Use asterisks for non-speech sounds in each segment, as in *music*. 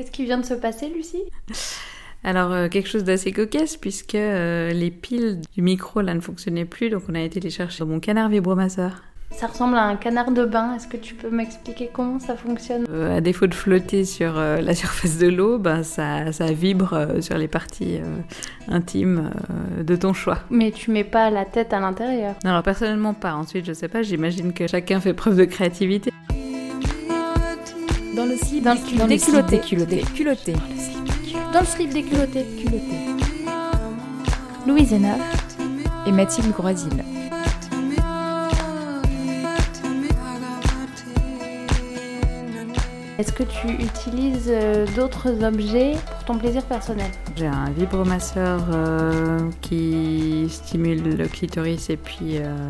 Qu'est-ce qui vient de se passer, Lucie? Alors euh, quelque chose d'assez cocasse puisque euh, les piles du micro là ne fonctionnaient plus donc on a été les chercher dans mon canard vibromasseur. Ça ressemble à un canard de bain. Est-ce que tu peux m'expliquer comment ça fonctionne? Euh, À défaut de flotter sur la *laughs* surface de l'eau, ben, ça, ça vibre sur les parties intimes de ton choix. Mais tu mets pas la tête à l'intérieur Non, alors personnellement pas. Ensuite, je sais pas, j'imagine que chacun fait preuve de créativité. Dans le slip, dans le slip déculotté. Déculotté. Dans le slip déculotté. Culotté. Louise Hénard. Et Mathilde Groisil. Est-ce que tu utilises euh, d'autres objets pour ton plaisir personnel? J'ai un vibromasseur euh, qui stimule le clitoris et puis euh,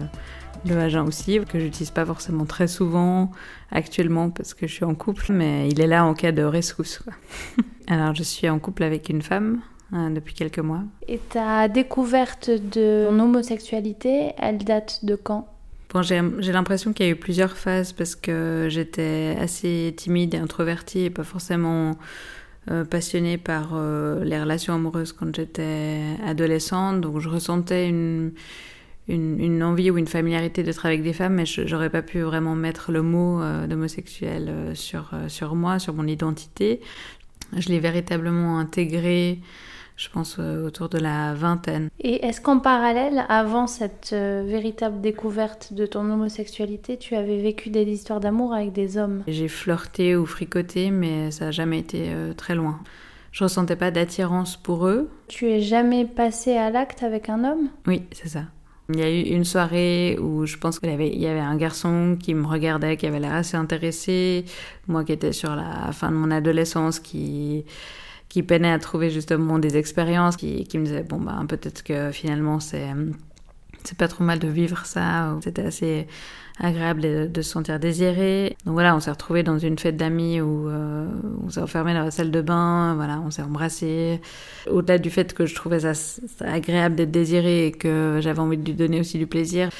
le vagin aussi, que j'utilise pas forcément très souvent actuellement parce que je suis en couple, mais il est là en cas de rescousse. *laughs* Alors je suis en couple avec une femme hein, depuis quelques mois. Et ta découverte de ton homosexualité, elle date de quand? Bon, j'ai l'impression qu'il y a eu plusieurs phases parce que j'étais assez timide et introvertie et pas forcément euh, passionnée par euh, les relations amoureuses quand j'étais adolescente. Donc je ressentais une, une, envie ou une familiarité d'être avec des femmes, mais j'aurais pas pu vraiment mettre le mot euh, d'homosexuel euh, sur, euh, sur moi, sur mon identité. Je l'ai véritablement intégré, je pense, autour de la vingtaine. Et est-ce qu'en parallèle, avant cette véritable découverte de ton homosexualité, tu avais vécu des histoires d'amour avec des hommes? J'ai flirté ou fricoté, mais ça n'a jamais été très loin. Je ressentais pas d'attirance pour eux. Tu es jamais passé à l'acte avec un homme? Oui, c'est ça. Il y a eu une soirée où je pense qu'il y avait, un garçon qui me regardait, qui avait l'air assez intéressé, moi qui étais sur la fin de mon adolescence, qui, qui peinait à trouver justement des expériences, qui, qui me disait, bon, bah, peut-être que finalement c'est, c'est pas trop mal de vivre ça. C'était assez agréable de, se sentir désiré. Donc voilà, on s'est retrouvés dans une fête d'amis où euh, on s'est enfermé dans la salle de bain, voilà, on s'est embrassé. Au-delà du fait que je trouvais ça, agréable d'être désiré et que j'avais envie de lui donner aussi du plaisir,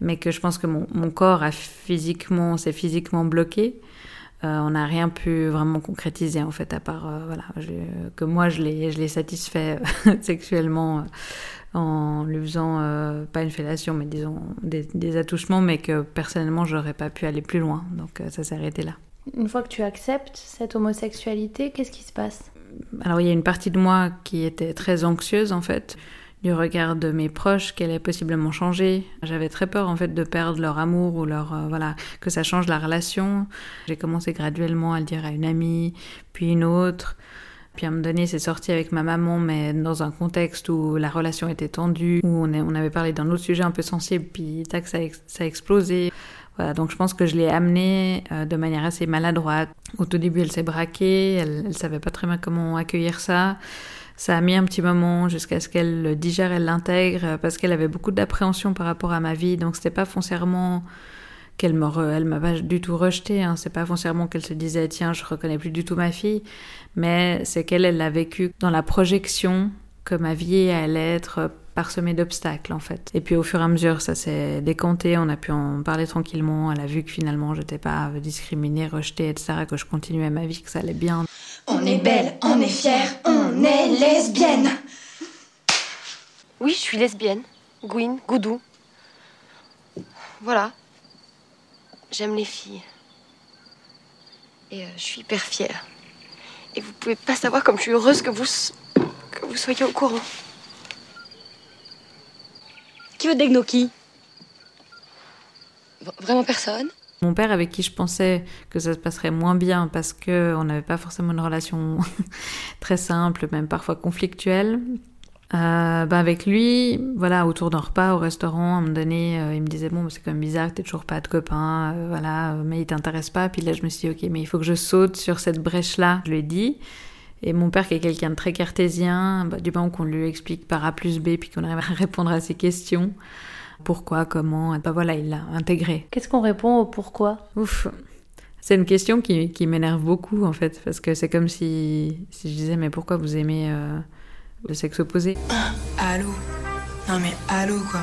mais que je pense que mon, mon corps a physiquement, s'est physiquement bloqué. Euh, on n'a rien pu vraiment concrétiser en fait, à part euh, voilà, que moi je l'ai, je l'ai satisfait *laughs* sexuellement en lui faisant euh, pas une fellation, mais disons des, attouchements, mais que personnellement j'aurais pas pu aller plus loin. Donc euh, ça s'est arrêté là. Une fois que tu acceptes cette homosexualité, qu'est-ce qui se passe? Alors il y a une partie de moi qui était très anxieuse en fait du regard de mes proches qu'elle ait possiblement changé. J'avais très peur en fait de perdre leur amour ou leur euh, voilà que ça change la relation. J'ai commencé graduellement à le dire à une amie, puis une autre. Puis à un moment donné, c'est sorti avec ma maman, mais dans un contexte où la relation était tendue, où on, avait parlé d'un autre sujet un peu sensible, puis tac, ça, ça a explosé. Voilà, donc je pense que je l'ai amenée euh, de manière assez maladroite. Au tout début, elle s'est braquée, elle, elle savait pas très bien comment accueillir ça. Ça a mis un petit moment jusqu'à ce qu'elle le digère, elle l'intègre, parce qu'elle avait beaucoup d'appréhension par rapport à ma vie, donc c'était pas foncièrement qu'elle me elle m'a pas du tout rejeté hein. c'est pas foncièrement qu'elle se disait tiens je reconnais plus du tout ma fille mais c'est qu'elle elle l'a vécu dans la projection que ma vie allait être parsemée d'obstacles en fait. Et puis au fur et à mesure ça s'est décanté on a pu en parler tranquillement elle a vu que finalement j'étais pas discriminée rejetée etc que je continuais ma vie que ça allait bien. On est belle on est fière on est lesbienne. Oui je suis lesbienne. Gwyn Goudou. Voilà J'aime les filles. Et euh, je suis hyper fière. Et vous pouvez pas savoir comme je suis heureuse que vous, que vous soyez au courant. Qui veut des gnocchis Vraiment personne? Mon père, avec qui je pensais que ça se passerait moins bien parce qu'on n'avait pas forcément une relation *laughs* très simple, même parfois conflictuelle, euh, ben avec lui, voilà, autour d'un repas au restaurant, à un moment donné, euh, il me disait bon, c'est quand même bizarre t'aies toujours pas de copain, euh, voilà, mais il t'intéresse pas. Puis là, je me suis dit ok, mais il faut que je saute sur cette brèche-là. Je lui ai dit. Et mon père, qui est quelqu'un de très cartésien, bah, du moment qu'on lui explique par A plus B, puis qu'on arrive à *laughs* répondre à ses questions, pourquoi, comment, bah voilà, il l'a intégré. Qu'est-ce qu'on répond au pourquoi? Ouf. C'est une question qui, qui m'énerve beaucoup en fait, parce que c'est comme si, si je disais mais pourquoi vous aimez le sexe opposé. allô Non mais allô quoi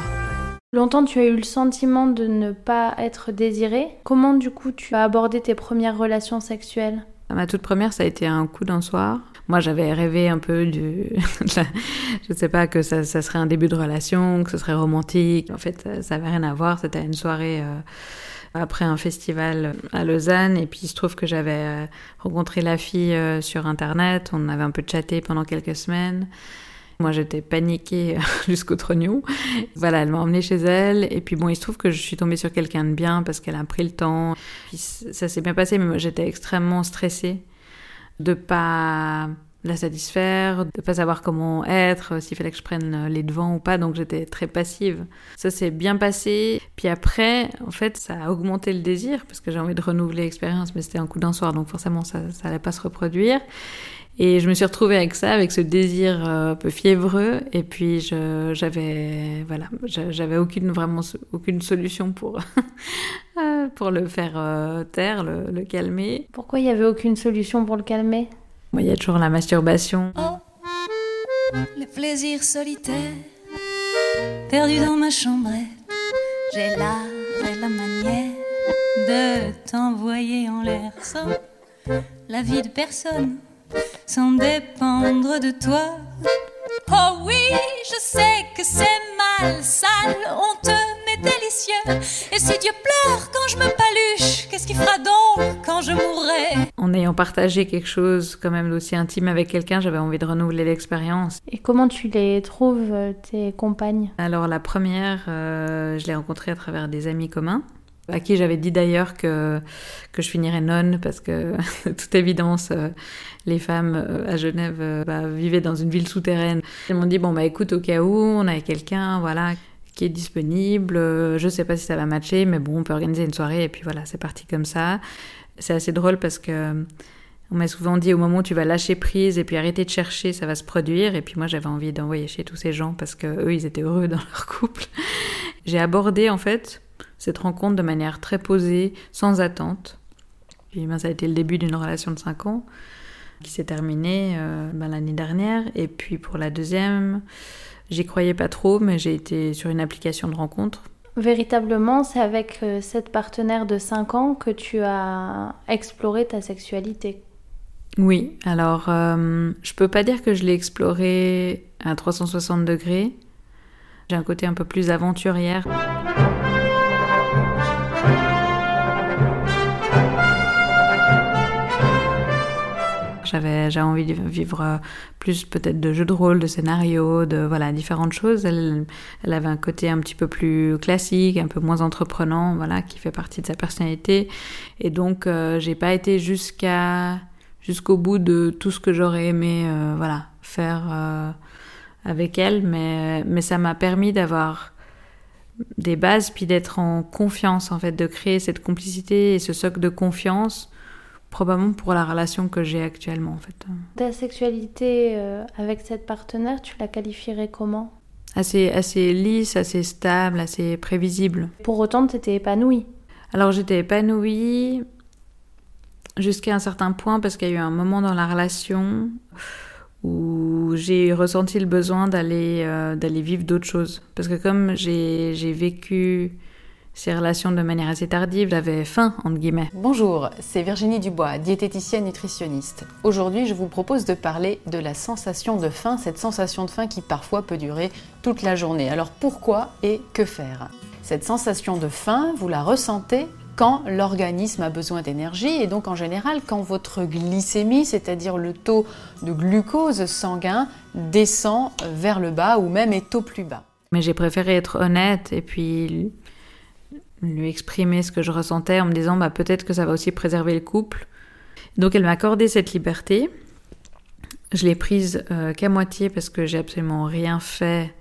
Longtemps tu as eu le sentiment de ne pas être désiré. Comment du coup tu as abordé tes premières relations sexuelles? Ma toute première, ça a été un coup d'un soir. Moi, j'avais rêvé un peu du, *laughs* je sais pas, que ça, serait un début de relation, que ce serait romantique. En fait, ça n'avait rien à voir. C'était une soirée euh, après un festival à Lausanne, et puis il se trouve que j'avais euh, rencontré la fille euh, sur Internet. On avait un peu chatté pendant quelques semaines. Moi, j'étais paniquée *laughs* jusqu'au trognon. Voilà, elle m'a emmenée chez elle. Et puis bon, il se trouve que je suis tombée sur quelqu'un de bien parce qu'elle a pris le temps. ça s'est bien passé, mais moi, j'étais extrêmement stressée de pas la satisfaire, de pas savoir comment être, s'il fallait que je prenne les devants ou pas, donc j'étais très passive. Ça s'est bien passé. Puis après, en fait, ça a augmenté le désir parce que j'ai envie de renouveler l'expérience, mais c'était un coup d'un soir, donc forcément ça, ça allait pas se reproduire. Et je me suis retrouvée avec ça, avec ce désir euh, un peu fiévreux. Et puis j'avais voilà, j'avais aucune vraiment aucune solution pour *laughs* euh, pour le faire euh, taire, le, le, calmer. Pourquoi il y avait aucune solution pour le calmer? Il y a toujours la masturbation. Oh, les plaisirs solitaires, perdus dans ma chambrette. J'ai l'art et la manière de t'envoyer en l'air sans la vie de personne sans dépendre de toi. Oh oui, je sais que c'est mal, sale, honteux, mais délicieux. Et si Dieu pleure quand je me paluche, qu'est-ce qu'il fera donc quand je mourrai? En ayant partagé quelque chose quand même d'aussi intime avec quelqu'un, j'avais envie de renouveler l'expérience. Et comment tu les trouves, euh, tes compagnes? Alors la première, euh, je l'ai rencontrée à travers des amis communs à qui j'avais dit d'ailleurs que, que je finirais nonne parce que, *laughs* de toute évidence, euh, les femmes euh, à Genève euh, bah, vivaient dans une ville souterraine. Ils m'ont dit, bon, bah écoute, au cas où, on a quelqu'un, voilà, qui est disponible, je sais pas si ça va matcher, mais bon, on peut organiser une soirée, et puis voilà, c'est parti comme ça. C'est assez drôle parce que on m'a souvent dit au moment où tu vas lâcher prise et puis arrêter de chercher, ça va se produire. Et puis moi, j'avais envie d'envoyer chez tous ces gens parce que eux, ils étaient heureux dans leur couple. J'ai abordé en fait cette rencontre de manière très posée, sans attente. Puis ben, ça a été le début d'une relation de 5 ans qui s'est terminée euh, ben, l'année dernière. Et puis pour la deuxième, j'y croyais pas trop, mais j'ai été sur une application de rencontre. Véritablement, c'est avec euh, cette partenaire de 5 ans que tu as exploré ta sexualité. Oui, alors euh, je peux pas dire que je l'ai exploré à 360 degrés. J'ai un côté un peu plus aventurière. J'avais, envie de vivre euh, plus peut-être de jeux de rôle, de scénarios, de voilà différentes choses. Elle, elle avait un côté un petit peu plus classique, un peu moins entreprenant, voilà, qui fait partie de sa personnalité. Et donc euh, j'ai pas été jusqu'à jusqu'au bout de tout ce que j'aurais aimé, euh, voilà, faire avec elle, mais mais ça m'a permis d'avoir des bases puis d'être en confiance en fait, de créer cette complicité et ce socle de confiance probablement pour la relation que j'ai actuellement en fait. Ta sexualité euh, avec cette partenaire, tu la qualifierais comment? Assez, assez lisse, assez stable, assez prévisible. Pour autant, tu étais épanouie Alors j'étais épanouie jusqu'à un certain point parce qu'il y a eu un moment dans la relation où j'ai ressenti le besoin d'aller euh, d'aller vivre d'autres choses. Parce que comme j'ai vécu ces relations de manière assez tardive, j'avais faim, entre guillemets. Bonjour, c'est Virginie Dubois, diététicienne nutritionniste. Aujourd'hui, je vous propose de parler de la sensation de faim, cette sensation de faim qui parfois peut durer toute la journée. Alors pourquoi et que faire? Cette sensation de faim, vous la ressentez quand l'organisme a besoin d'énergie et donc en général quand votre glycémie, c'est-à-dire le taux de glucose sanguin, descend vers le bas ou même est au plus bas. Mais j'ai préféré être honnête et puis lui exprimer ce que je ressentais en me disant bah, peut-être que ça va aussi préserver le couple. Donc elle m'a accordé cette liberté. Je l'ai prise euh, qu'à moitié parce que j'ai absolument rien fait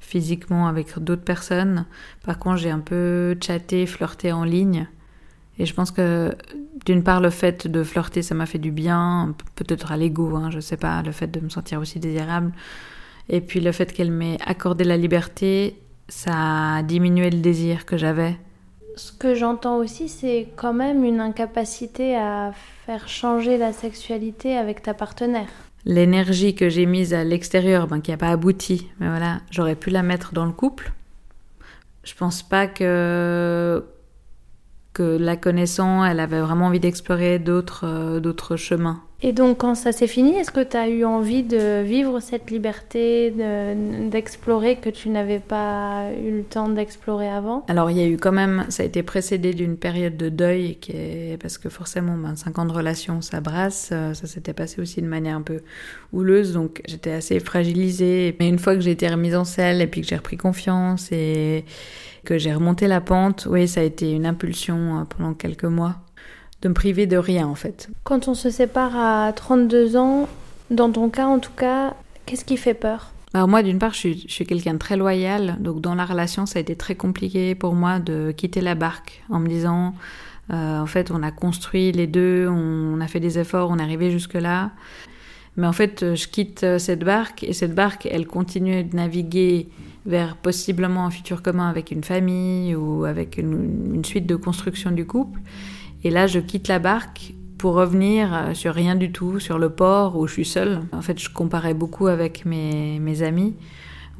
physiquement avec d'autres personnes. Par contre, j'ai un peu chatté, flirté en ligne. Et je pense que d'une part, le fait de flirter, ça m'a fait du bien, peut-être à l'ego, hein, je sais pas, le fait de me sentir aussi désirable. Et puis le fait qu'elle m'ait accordé la liberté, ça a diminué le désir que j'avais ce que j'entends aussi, c'est quand même une incapacité à faire changer la sexualité avec ta partenaire. L'énergie que j'ai mise à l'extérieur, ben, qui n'a pas abouti, mais voilà, j'aurais pu la mettre dans le couple. Je pense pas que que la connaissant, elle avait vraiment envie d'explorer d'autres euh, d'autres chemins. Et donc quand ça s'est fini, est-ce que tu as eu envie de vivre cette liberté, d'explorer que tu n'avais pas eu le temps d'explorer avant? Alors il y a eu quand même, ça a été précédé d'une période de deuil, qui est, parce que forcément 25 ben, ans de relation, ça brasse, euh, ça s'était passé aussi de manière un peu houleuse, donc j'étais assez fragilisée. Mais une fois que j'ai été remise en selle et puis que j'ai repris confiance et que j'ai remonté la pente, oui, ça a été une impulsion euh, pendant quelques mois de me priver de rien en fait. Quand on se sépare à 32 ans, dans ton cas en tout cas, qu'est-ce qui fait peur? Alors moi, d'une part, je suis, quelqu'un de très loyal, donc dans la relation, ça a été très compliqué pour moi de quitter la barque en me disant, euh, en fait, on a construit les deux, on a fait des efforts, on est arrivé jusque-là. Mais en fait, je quitte cette barque et cette barque, elle continue de naviguer vers possiblement un futur commun avec une famille ou avec une suite de construction du couple. Et là, je quitte la barque pour revenir euh, sur rien du tout, sur le port où je suis seule. En fait, je comparais beaucoup avec mes, mes amis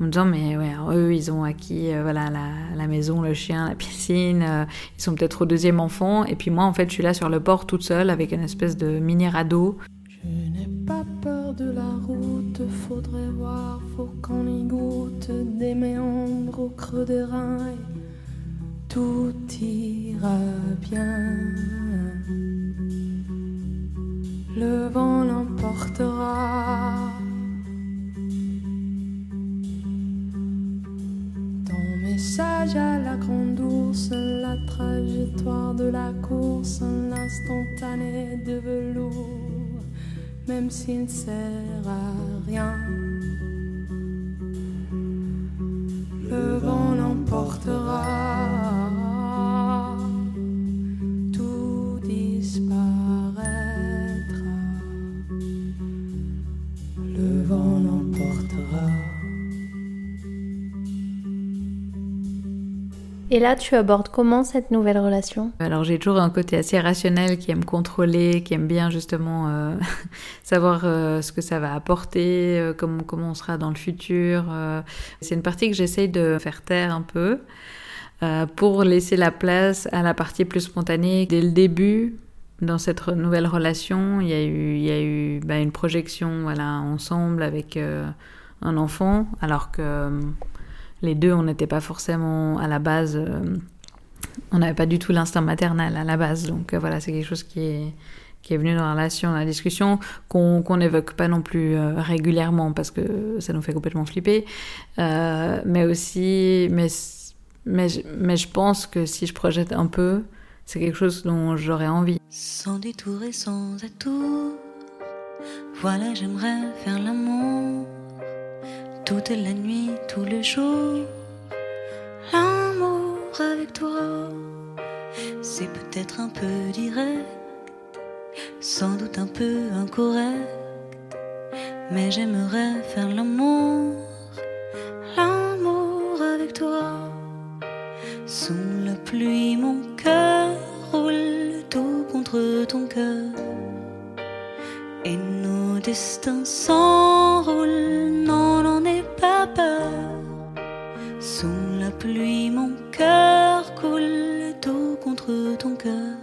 en me disant mais ouais, eux ils ont acquis euh, voilà la, la, maison, le chien, la piscine, euh, ils sont peut-être au deuxième enfant et puis moi en fait je suis là sur le port toute seule avec une espèce de mini radeau. Je n'ai pas peur de la route, faudrait voir, faut qu'on y goûte des méandres au creux des reins tout ira bien. Le vent l'emportera. Ton message à la grande ours, la trajectoire de la course, l'instantané de velours, même s'il ne sert à rien. Le vent l'emportera. Et là, tu abordes comment cette nouvelle relation? Alors j'ai toujours un côté assez rationnel qui aime contrôler, qui aime bien justement euh, *laughs* savoir euh, ce que ça va apporter, euh, comment, comment on sera dans le futur. C'est une partie que j'essaye de faire taire un peu pour laisser la place à la partie plus spontanée. Dès le début, dans cette nouvelle relation, il y a eu, bah, une projection ensemble avec un enfant, alors que les deux, on n'était pas forcément à la base, euh, on n'avait pas du tout l'instinct maternel à la base. Donc euh, voilà, c'est quelque chose qui est, venu dans la relation, dans la discussion, qu'on n'évoque pas non plus euh, régulièrement parce que ça nous fait complètement flipper. mais aussi, mais je pense que si je projette un peu, c'est quelque chose dont j'aurais envie. Sans détour et sans atout, voilà, j'aimerais faire l'amour toute la nuit, tout le jour. L'amour avec toi, c'est peut-être un peu direct, sans doute un peu incorrect, mais j'aimerais faire l'amour, l'amour avec toi. Sous la pluie, mon cœur roule tout contre ton cœur, et nos destins s'enroulent. Non, non sous la pluie, mon cœur coule tout contre ton cœur.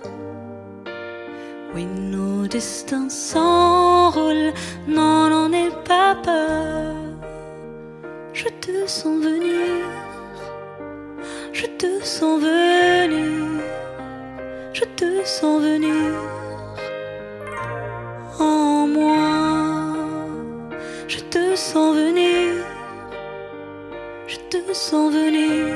Oui, nos destins s'enroulent, non, n'en aie pas peur. Je te sens venir, sens venir, je te sens venir en moi, je te te sens venir, je te sens venir.